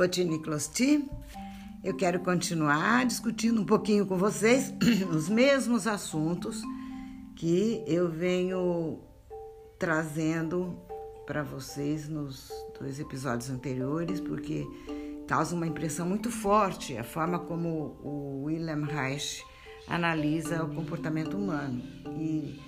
Cotini Closti. Eu quero continuar discutindo um pouquinho com vocês os mesmos assuntos que eu venho trazendo para vocês nos dois episódios anteriores, porque causa uma impressão muito forte a forma como o William Reich analisa o comportamento humano e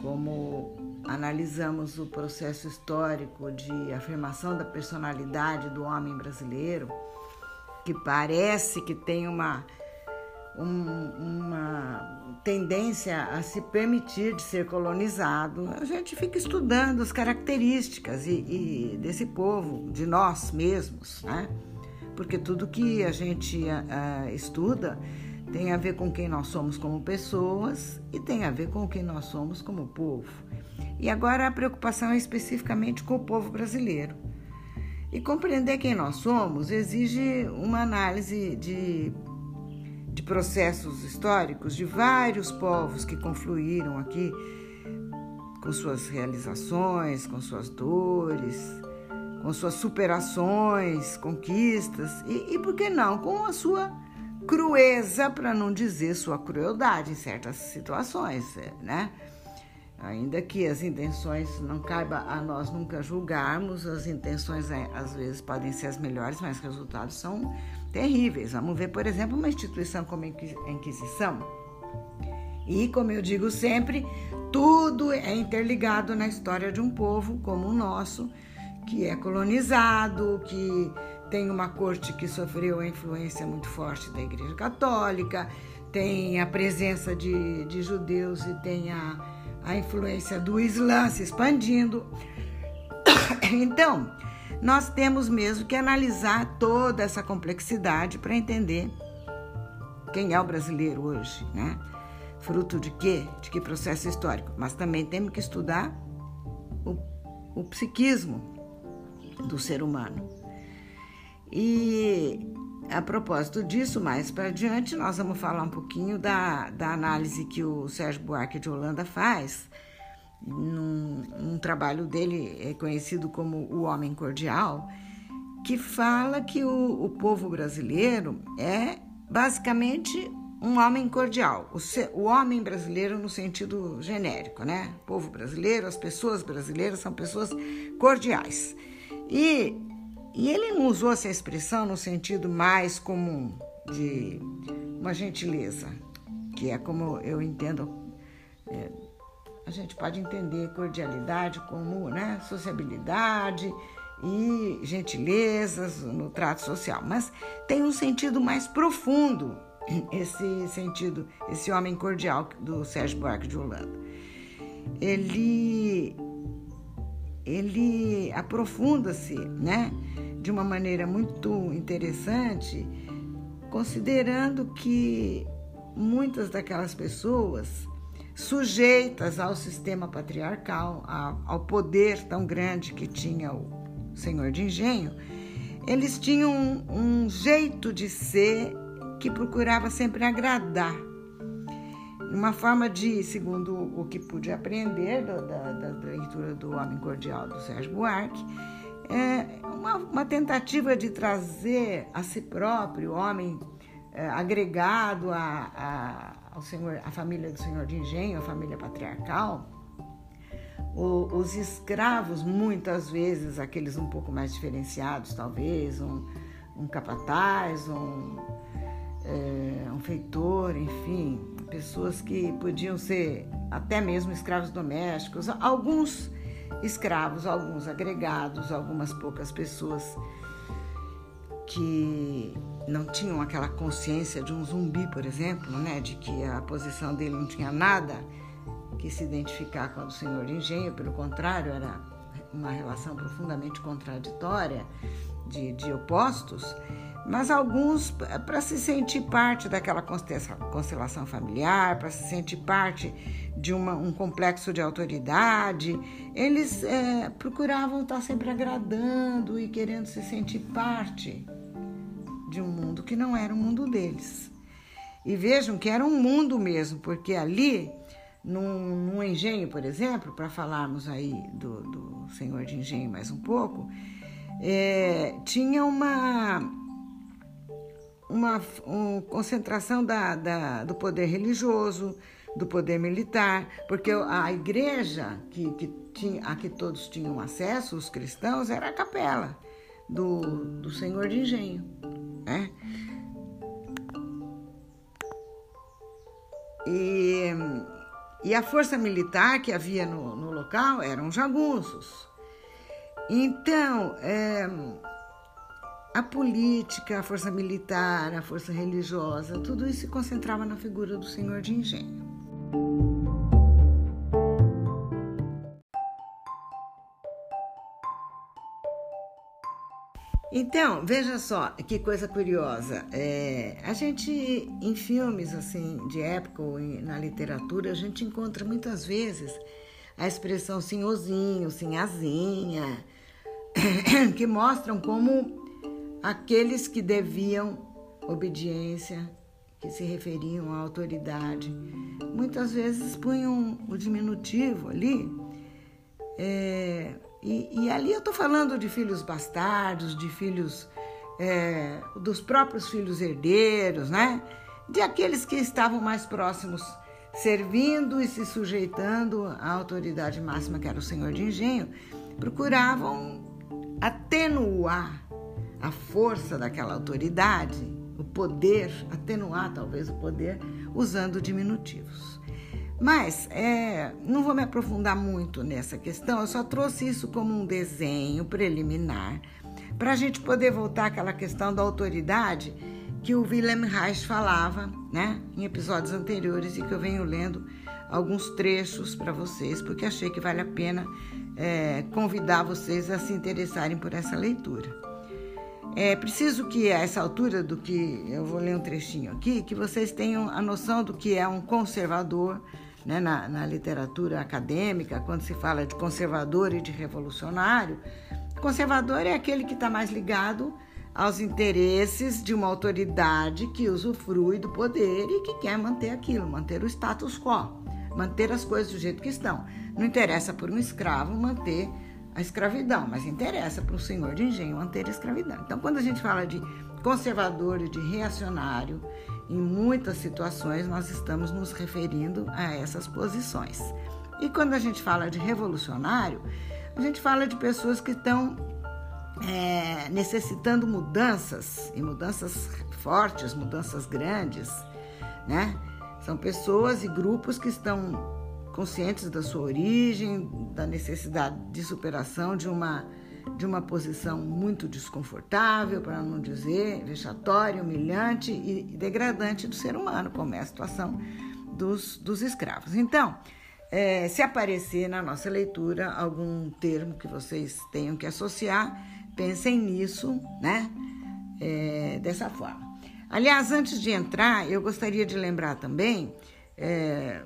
como analisamos o processo histórico de afirmação da personalidade do homem brasileiro, que parece que tem uma, um, uma tendência a se permitir de ser colonizado, a gente fica estudando as características e, e desse povo, de nós mesmos, né? Porque tudo que a gente uh, estuda tem a ver com quem nós somos como pessoas e tem a ver com quem nós somos como povo. E agora a preocupação é especificamente com o povo brasileiro. E compreender quem nós somos exige uma análise de, de processos históricos de vários povos que confluíram aqui com suas realizações, com suas dores, com suas superações, conquistas e, e por que não, com a sua crueza, para não dizer sua crueldade em certas situações, né? Ainda que as intenções não caiba a nós nunca julgarmos, as intenções é, às vezes podem ser as melhores, mas os resultados são terríveis. Vamos ver, por exemplo, uma instituição como a Inquisição. E, como eu digo sempre, tudo é interligado na história de um povo como o nosso, que é colonizado, que tem uma corte que sofreu a influência muito forte da Igreja Católica, tem a presença de, de judeus e tem a a influência do Islã se expandindo. Então, nós temos mesmo que analisar toda essa complexidade para entender quem é o brasileiro hoje, né? Fruto de quê? De que processo histórico? Mas também temos que estudar o, o psiquismo do ser humano. E a propósito disso, mais para adiante, nós vamos falar um pouquinho da, da análise que o Sérgio Buarque de Holanda faz, num, num trabalho dele é conhecido como O Homem Cordial, que fala que o, o povo brasileiro é basicamente um homem cordial, o, se, o homem brasileiro no sentido genérico, né? O povo brasileiro, as pessoas brasileiras são pessoas cordiais. E e ele não usou essa expressão no sentido mais comum de uma gentileza, que é como eu entendo. É, a gente pode entender cordialidade como né, sociabilidade e gentilezas no trato social, mas tem um sentido mais profundo esse sentido, esse homem cordial do Sérgio Buarque de Holanda. Ele ele aprofunda-se, né? de uma maneira muito interessante, considerando que muitas daquelas pessoas sujeitas ao sistema patriarcal, ao poder tão grande que tinha o senhor de engenho, eles tinham um, um jeito de ser que procurava sempre agradar. Uma forma de, segundo o que pude aprender da, da, da leitura do Homem Cordial do Sérgio Buarque, é uma, uma tentativa de trazer a si próprio, o homem é, agregado a, a, ao senhor, a família do senhor de engenho, a família patriarcal, o, os escravos, muitas vezes, aqueles um pouco mais diferenciados, talvez, um, um capataz, um, é, um feitor, enfim, pessoas que podiam ser até mesmo escravos domésticos, alguns escravos, alguns agregados, algumas poucas pessoas que não tinham aquela consciência de um zumbi, por exemplo, né, de que a posição dele não tinha nada que se identificar com a do senhor engenho, pelo contrário, era uma relação profundamente contraditória de, de opostos mas alguns para se sentir parte daquela constelação familiar, para se sentir parte de uma, um complexo de autoridade, eles é, procuravam estar sempre agradando e querendo se sentir parte de um mundo que não era o mundo deles. E vejam que era um mundo mesmo, porque ali, num, num engenho, por exemplo, para falarmos aí do, do senhor de engenho mais um pouco, é, tinha uma, uma um, concentração da, da, do poder religioso, do poder militar, porque a igreja que, que tinha, a que todos tinham acesso, os cristãos, era a capela do, do Senhor de Engenho. Né? E, e a força militar que havia no, no local eram jagunços. Então, é, a política, a força militar, a força religiosa, tudo isso se concentrava na figura do senhor de engenho. Então, veja só que coisa curiosa. É, a gente, em filmes assim de época ou na literatura, a gente encontra muitas vezes a expressão senhorzinho, sinhazinha, que mostram como aqueles que deviam obediência, que se referiam à autoridade, muitas vezes punham o diminutivo ali. É, e, e, ali eu estou falando de filhos bastardos, de filhos é, dos próprios filhos herdeiros, né? De aqueles que estavam mais próximos, servindo e se sujeitando à autoridade máxima, que era o senhor de engenho, procuravam atenuar a força daquela autoridade, o poder, atenuar talvez o poder, usando diminutivos. Mas é, não vou me aprofundar muito nessa questão, eu só trouxe isso como um desenho preliminar para a gente poder voltar àquela questão da autoridade que o Wilhelm Reich falava né, em episódios anteriores e que eu venho lendo alguns trechos para vocês, porque achei que vale a pena é, convidar vocês a se interessarem por essa leitura. É preciso que a essa altura do que eu vou ler um trechinho aqui, que vocês tenham a noção do que é um conservador né, na, na literatura acadêmica, quando se fala de conservador e de revolucionário. Conservador é aquele que está mais ligado aos interesses de uma autoridade que usufrui do poder e que quer manter aquilo, manter o status quo, manter as coisas do jeito que estão. Não interessa por um escravo manter a escravidão, mas interessa para o senhor de engenho manter a escravidão. Então, quando a gente fala de conservador e de reacionário, em muitas situações nós estamos nos referindo a essas posições. E quando a gente fala de revolucionário, a gente fala de pessoas que estão é, necessitando mudanças, e mudanças fortes, mudanças grandes, né? São pessoas e grupos que estão conscientes da sua origem, da necessidade de superação de uma de uma posição muito desconfortável, para não dizer vexatória, humilhante e degradante do ser humano, como é a situação dos, dos escravos. Então, é, se aparecer na nossa leitura algum termo que vocês tenham que associar, pensem nisso, né? É, dessa forma. Aliás, antes de entrar, eu gostaria de lembrar também é,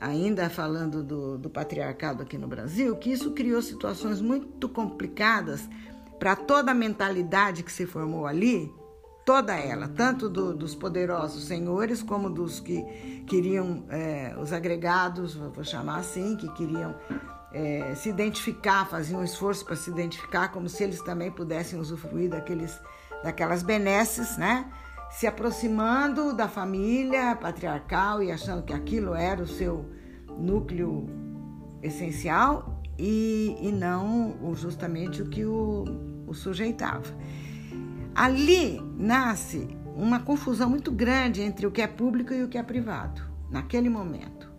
ainda falando do, do patriarcado aqui no Brasil, que isso criou situações muito complicadas para toda a mentalidade que se formou ali, toda ela, tanto do, dos poderosos senhores como dos que queriam, é, os agregados, vou chamar assim, que queriam é, se identificar, faziam um esforço para se identificar, como se eles também pudessem usufruir daqueles, daquelas benesses, né? Se aproximando da família patriarcal e achando que aquilo era o seu núcleo essencial e, e não justamente o que o, o sujeitava. Ali nasce uma confusão muito grande entre o que é público e o que é privado, naquele momento.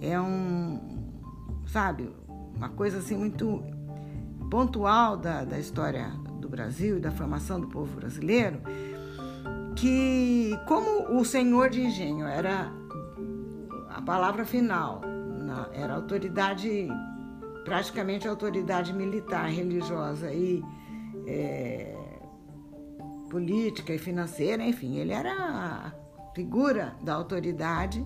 É um, sabe, uma coisa assim muito pontual da, da história do Brasil e da formação do povo brasileiro que como o senhor de engenho era a palavra final, era autoridade, praticamente autoridade militar, religiosa e é, política e financeira, enfim, ele era a figura da autoridade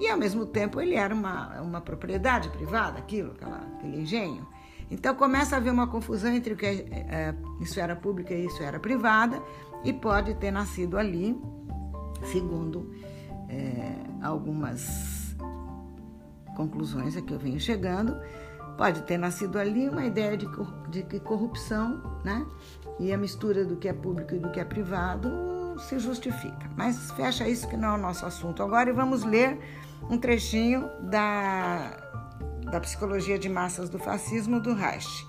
e ao mesmo tempo ele era uma, uma propriedade privada, aquilo, aquela, aquele engenho. Então começa a haver uma confusão entre o que é, é esfera pública e esfera privada, e pode ter nascido ali, segundo é, algumas conclusões a que eu venho chegando, Pode ter nascido ali uma ideia de, de que corrupção, né? E a mistura do que é público e do que é privado se justifica. Mas fecha isso que não é o nosso assunto agora e vamos ler um trechinho da, da Psicologia de Massas do Fascismo do Reich.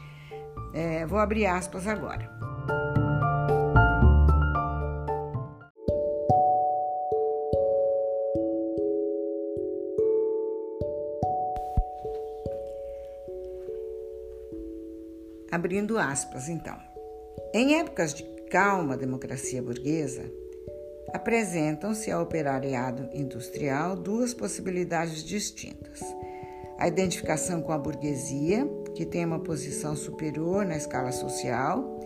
É, vou abrir aspas agora. Abrindo aspas, então. Em épocas de calma democracia burguesa, apresentam-se ao operariado industrial duas possibilidades distintas: a identificação com a burguesia, que tem uma posição superior na escala social,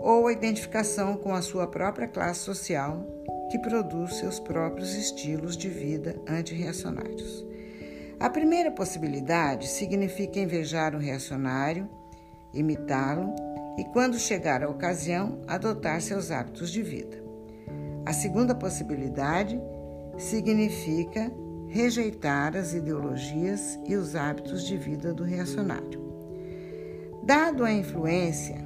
ou a identificação com a sua própria classe social, que produz seus próprios estilos de vida antirreacionários. A primeira possibilidade significa invejar o reacionário imitá-lo e, quando chegar a ocasião, adotar seus hábitos de vida. A segunda possibilidade significa rejeitar as ideologias e os hábitos de vida do reacionário. Dado a influência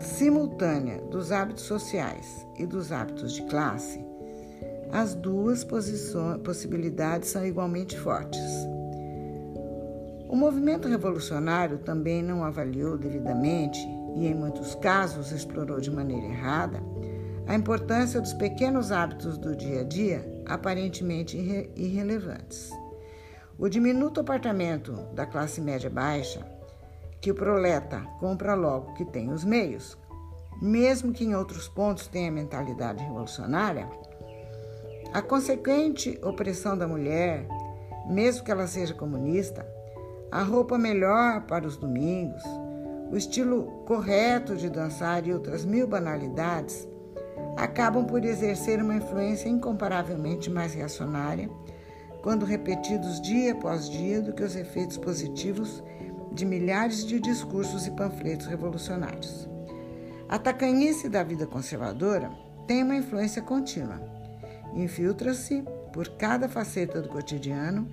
simultânea dos hábitos sociais e dos hábitos de classe, as duas possibilidades são igualmente fortes. O movimento revolucionário também não avaliou devidamente e, em muitos casos, explorou de maneira errada a importância dos pequenos hábitos do dia a dia, aparentemente irre irrelevantes. O diminuto apartamento da classe média baixa, que o proleta compra logo que tem os meios, mesmo que em outros pontos tenha mentalidade revolucionária, a consequente opressão da mulher, mesmo que ela seja comunista, a roupa melhor para os domingos, o estilo correto de dançar e outras mil banalidades acabam por exercer uma influência incomparavelmente mais reacionária quando repetidos dia após dia do que os efeitos positivos de milhares de discursos e panfletos revolucionários. A tacanhice da vida conservadora tem uma influência contínua. Infiltra-se por cada faceta do cotidiano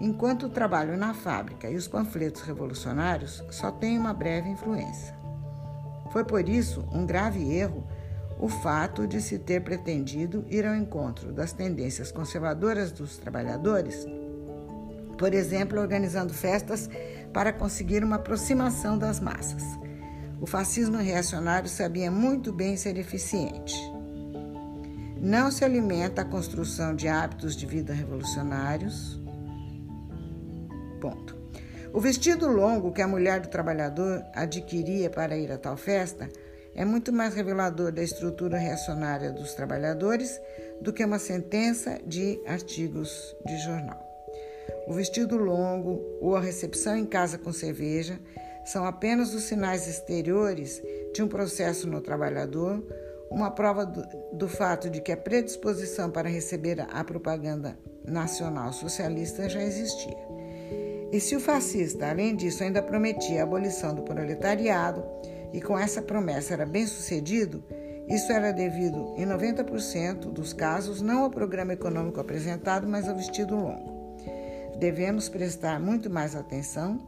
enquanto o trabalho na fábrica e os panfletos revolucionários só têm uma breve influência. Foi por isso um grave erro o fato de se ter pretendido ir ao encontro das tendências conservadoras dos trabalhadores, por exemplo, organizando festas para conseguir uma aproximação das massas. O fascismo reacionário sabia muito bem ser eficiente. Não se alimenta a construção de hábitos de vida revolucionários, Ponto. O vestido longo que a mulher do trabalhador adquiria para ir a tal festa é muito mais revelador da estrutura reacionária dos trabalhadores do que uma sentença de artigos de jornal. O vestido longo ou a recepção em casa com cerveja são apenas os sinais exteriores de um processo no trabalhador, uma prova do, do fato de que a predisposição para receber a propaganda nacional socialista já existia. E se o fascista, além disso, ainda prometia a abolição do proletariado, e com essa promessa era bem sucedido, isso era devido, em 90% dos casos, não ao programa econômico apresentado, mas ao vestido longo. Devemos prestar muito mais atenção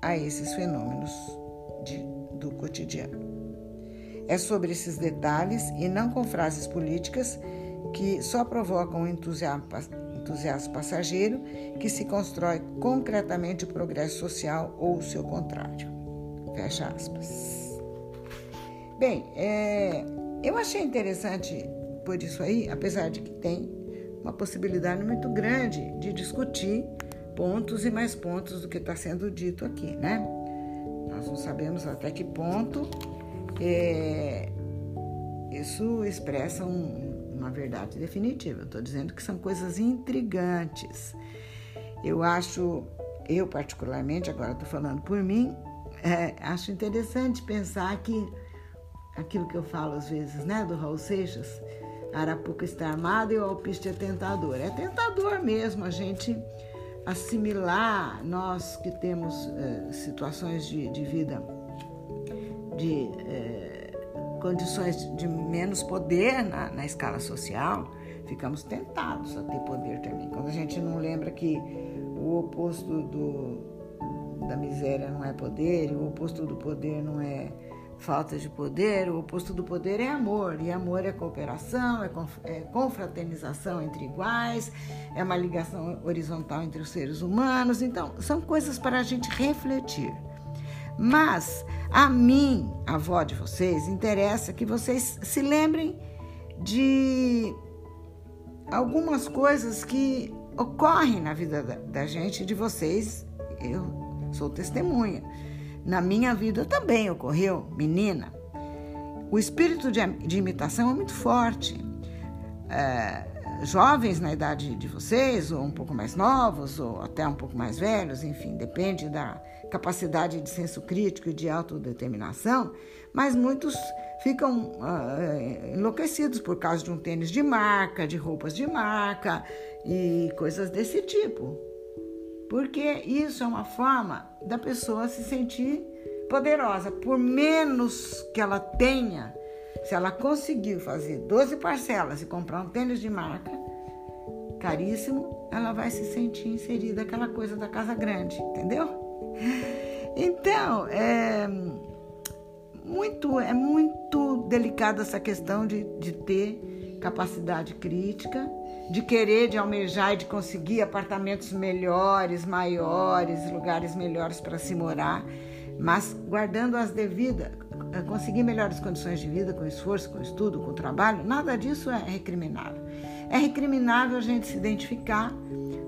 a esses fenômenos de, do cotidiano. É sobre esses detalhes e não com frases políticas que só provocam entusiasmo passageiro que se constrói concretamente o progresso social ou o seu contrário. Fecha aspas. Bem, é, eu achei interessante por isso aí, apesar de que tem uma possibilidade muito grande de discutir pontos e mais pontos do que está sendo dito aqui, né? Nós não sabemos até que ponto é, isso expressa um, uma verdade definitiva. Eu estou dizendo que são coisas intrigantes. Eu acho, eu particularmente, agora estou falando por mim, é, acho interessante pensar que aquilo que eu falo às vezes, né, do Raul Seixas, Arapuca está armado e o alpiste é tentador. É tentador mesmo a gente assimilar, nós que temos é, situações de, de vida de. É, condições de menos poder na, na escala social, ficamos tentados a ter poder também. Quando a gente não lembra que o oposto do, da miséria não é poder, o oposto do poder não é falta de poder, o oposto do poder é amor, e amor é cooperação, é, é confraternização entre iguais, é uma ligação horizontal entre os seres humanos. Então, são coisas para a gente refletir. Mas a mim, a avó de vocês, interessa que vocês se lembrem de algumas coisas que ocorrem na vida da, da gente, de vocês. Eu sou testemunha. Na minha vida também ocorreu, menina. O espírito de, de imitação é muito forte. É, jovens na idade de vocês, ou um pouco mais novos, ou até um pouco mais velhos, enfim, depende da capacidade de senso crítico e de autodeterminação, mas muitos ficam uh, enlouquecidos por causa de um tênis de marca, de roupas de marca e coisas desse tipo porque isso é uma forma da pessoa se sentir poderosa. Por menos que ela tenha, se ela conseguiu fazer 12 parcelas e comprar um tênis de marca caríssimo, ela vai se sentir inserida aquela coisa da casa grande, entendeu? Então, é muito, é muito delicada essa questão de, de ter capacidade crítica de querer, de almejar e de conseguir apartamentos melhores, maiores, lugares melhores para se morar, mas guardando as devidas, conseguir melhores condições de vida com esforço, com estudo, com trabalho, nada disso é recriminável. É recriminável a gente se identificar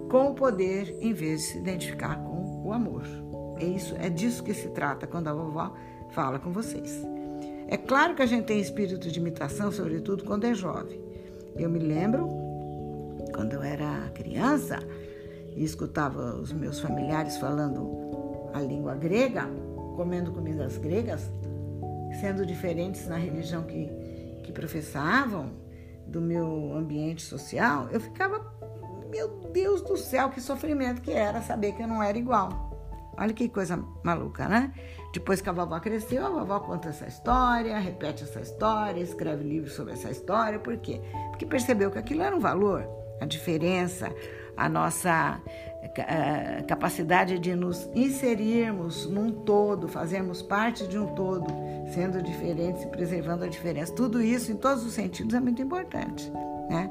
com o poder em vez de se identificar com o amor. É isso, é disso que se trata quando a vovó fala com vocês. É claro que a gente tem espírito de imitação, sobretudo quando é jovem. Eu me lembro quando eu era criança e escutava os meus familiares falando a língua grega, comendo comidas gregas, sendo diferentes na religião que, que professavam, do meu ambiente social, eu ficava, meu Deus do céu, que sofrimento que era saber que eu não era igual. Olha que coisa maluca, né? Depois que a vovó cresceu, a vovó conta essa história, repete essa história, escreve livros sobre essa história. Por quê? Porque percebeu que aquilo era um valor a diferença, a nossa uh, capacidade de nos inserirmos num todo, fazermos parte de um todo, sendo diferentes e preservando a diferença. Tudo isso, em todos os sentidos, é muito importante, né?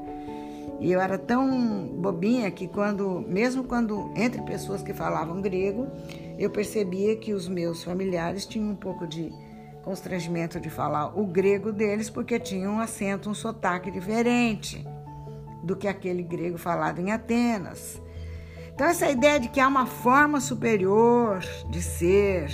E eu era tão bobinha que quando, mesmo quando entre pessoas que falavam grego, eu percebia que os meus familiares tinham um pouco de constrangimento de falar o grego deles porque tinha um acento, um sotaque diferente do que aquele grego falado em Atenas. Então, essa ideia de que há uma forma superior de ser,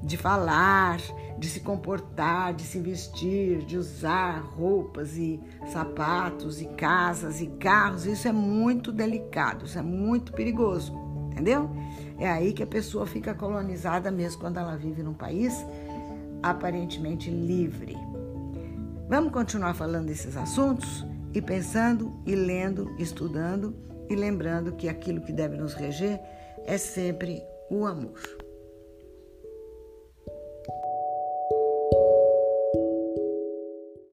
de falar, de se comportar, de se vestir, de usar roupas e sapatos e casas e carros, isso é muito delicado, isso é muito perigoso, entendeu? É aí que a pessoa fica colonizada mesmo quando ela vive num país aparentemente livre. Vamos continuar falando desses assuntos? e pensando e lendo, estudando e lembrando que aquilo que deve nos reger é sempre o amor.